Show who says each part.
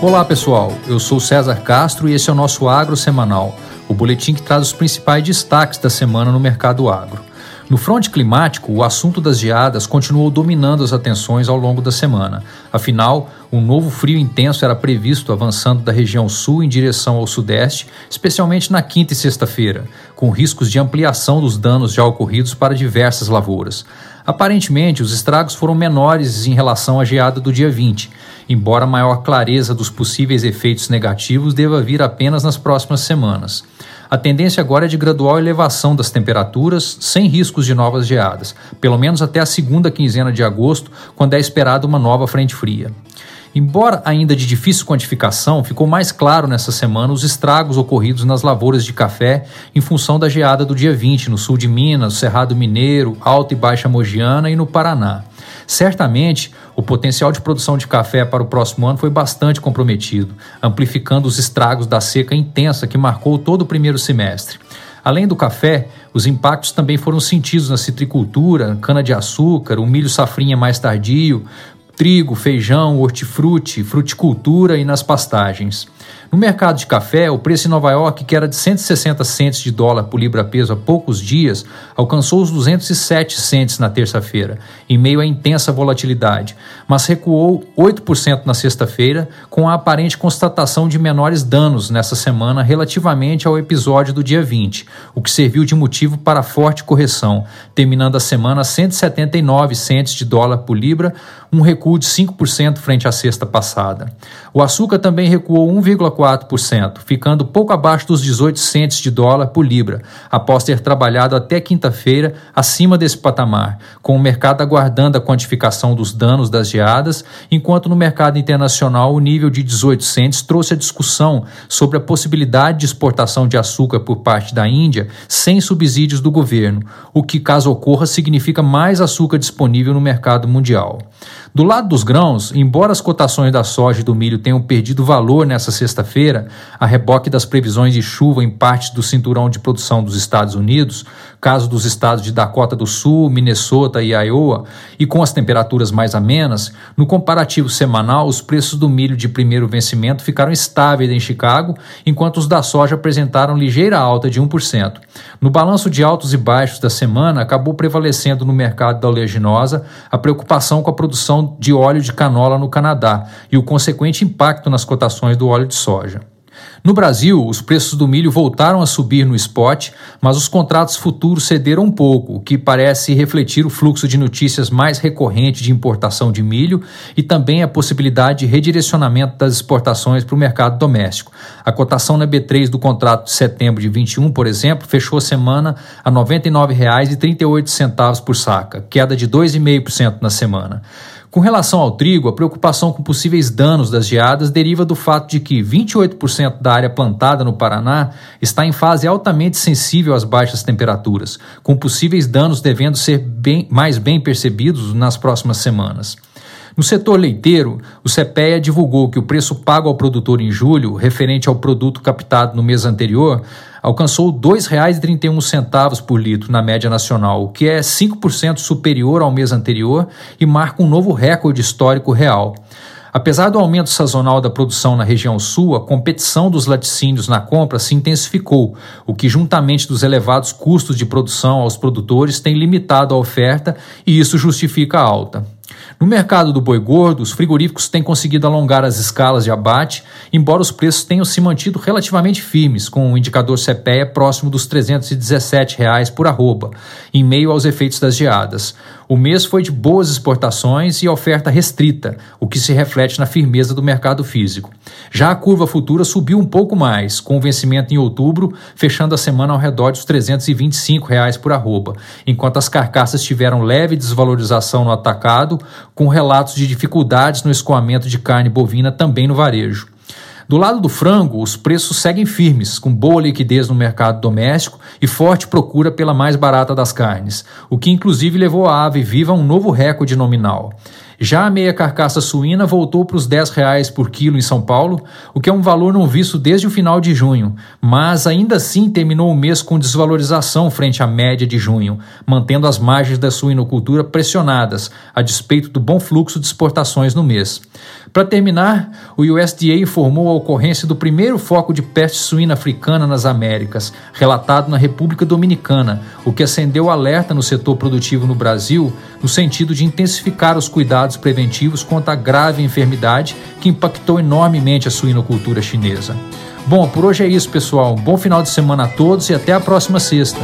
Speaker 1: Olá pessoal, eu sou César Castro e esse é o nosso Agro Semanal, o boletim que traz os principais destaques da semana no mercado agro. No fronte climático, o assunto das geadas continuou dominando as atenções ao longo da semana. Afinal, um novo frio intenso era previsto avançando da região sul em direção ao sudeste, especialmente na quinta e sexta-feira, com riscos de ampliação dos danos já ocorridos para diversas lavouras. Aparentemente, os estragos foram menores em relação à geada do dia 20, embora a maior clareza dos possíveis efeitos negativos deva vir apenas nas próximas semanas. A tendência agora é de gradual elevação das temperaturas, sem riscos de novas geadas, pelo menos até a segunda quinzena de agosto, quando é esperada uma nova frente fria. Embora ainda de difícil quantificação, ficou mais claro nessa semana os estragos ocorridos nas lavouras de café em função da geada do dia 20 no sul de Minas, Cerrado Mineiro, Alta e Baixa Mogiana e no Paraná. Certamente, o potencial de produção de café para o próximo ano foi bastante comprometido, amplificando os estragos da seca intensa que marcou todo o primeiro semestre. Além do café, os impactos também foram sentidos na citricultura, cana-de-açúcar, o milho safrinha mais tardio, trigo, feijão, hortifruti, fruticultura e nas pastagens. No mercado de café, o preço em Nova York, que era de 160 centes de dólar por libra-peso há poucos dias, alcançou os 207 centes na terça-feira, em meio à intensa volatilidade, mas recuou 8% na sexta-feira, com a aparente constatação de menores danos nessa semana relativamente ao episódio do dia 20, o que serviu de motivo para a forte correção, terminando a semana a 179 centes de dólar por libra, um recuo de 5% frente à sexta passada. O açúcar também recuou 1,4 0,4%, ficando pouco abaixo dos 18 centes de dólar por libra, após ter trabalhado até quinta-feira acima desse patamar, com o mercado aguardando a quantificação dos danos das geadas, enquanto no mercado internacional o nível de 18 centes trouxe a discussão sobre a possibilidade de exportação de açúcar por parte da Índia sem subsídios do governo, o que, caso ocorra, significa mais açúcar disponível no mercado mundial. Do lado dos grãos, embora as cotações da soja e do milho tenham perdido valor nessa sexta-feira, a reboque das previsões de chuva em partes do cinturão de produção dos Estados Unidos, caso dos estados de Dakota do Sul, Minnesota e Iowa, e com as temperaturas mais amenas, no comparativo semanal, os preços do milho de primeiro vencimento ficaram estáveis em Chicago, enquanto os da soja apresentaram ligeira alta de 1%. No balanço de altos e baixos da semana, acabou prevalecendo no mercado da oleaginosa a preocupação com a produção de óleo de canola no Canadá e o consequente impacto nas cotações do óleo de soja. No Brasil, os preços do milho voltaram a subir no spot, mas os contratos futuros cederam um pouco, o que parece refletir o fluxo de notícias mais recorrente de importação de milho e também a possibilidade de redirecionamento das exportações para o mercado doméstico. A cotação na B3 do contrato de setembro de 21, por exemplo, fechou a semana a R$ 99,38 por saca, queda de 2,5% na semana. Com relação ao trigo, a preocupação com possíveis danos das geadas deriva do fato de que 28% da área plantada no Paraná está em fase altamente sensível às baixas temperaturas, com possíveis danos devendo ser bem, mais bem percebidos nas próximas semanas. No setor leiteiro, o CPEA divulgou que o preço pago ao produtor em julho, referente ao produto captado no mês anterior, alcançou R$ 2,31 por litro na média nacional, o que é 5% superior ao mês anterior e marca um novo recorde histórico real. Apesar do aumento sazonal da produção na região sul, a competição dos laticínios na compra se intensificou, o que, juntamente dos elevados custos de produção aos produtores, tem limitado a oferta e isso justifica a alta. No mercado do boi gordo, os frigoríficos têm conseguido alongar as escalas de abate, embora os preços tenham se mantido relativamente firmes, com o indicador CPEA próximo dos 317 reais por arroba, em meio aos efeitos das geadas. O mês foi de boas exportações e oferta restrita, o que se reflete na firmeza do mercado físico. Já a curva futura subiu um pouco mais, com o vencimento em outubro, fechando a semana ao redor dos 325 reais por arroba, enquanto as carcaças tiveram leve desvalorização no atacado, com relatos de dificuldades no escoamento de carne bovina também no varejo. Do lado do frango, os preços seguem firmes, com boa liquidez no mercado doméstico e forte procura pela mais barata das carnes, o que inclusive levou a ave viva a um novo recorde nominal. Já a meia carcaça suína voltou para os R$ 10,00 por quilo em São Paulo, o que é um valor não visto desde o final de junho, mas ainda assim terminou o mês com desvalorização frente à média de junho, mantendo as margens da suinocultura pressionadas, a despeito do bom fluxo de exportações no mês. Para terminar, o USDA informou a ocorrência do primeiro foco de peste suína africana nas Américas, relatado na República Dominicana, o que acendeu alerta no setor produtivo no Brasil, no sentido de intensificar os cuidados preventivos contra a grave enfermidade que impactou enormemente a suinocultura chinesa. Bom, por hoje é isso, pessoal. Bom final de semana a todos e até a próxima sexta.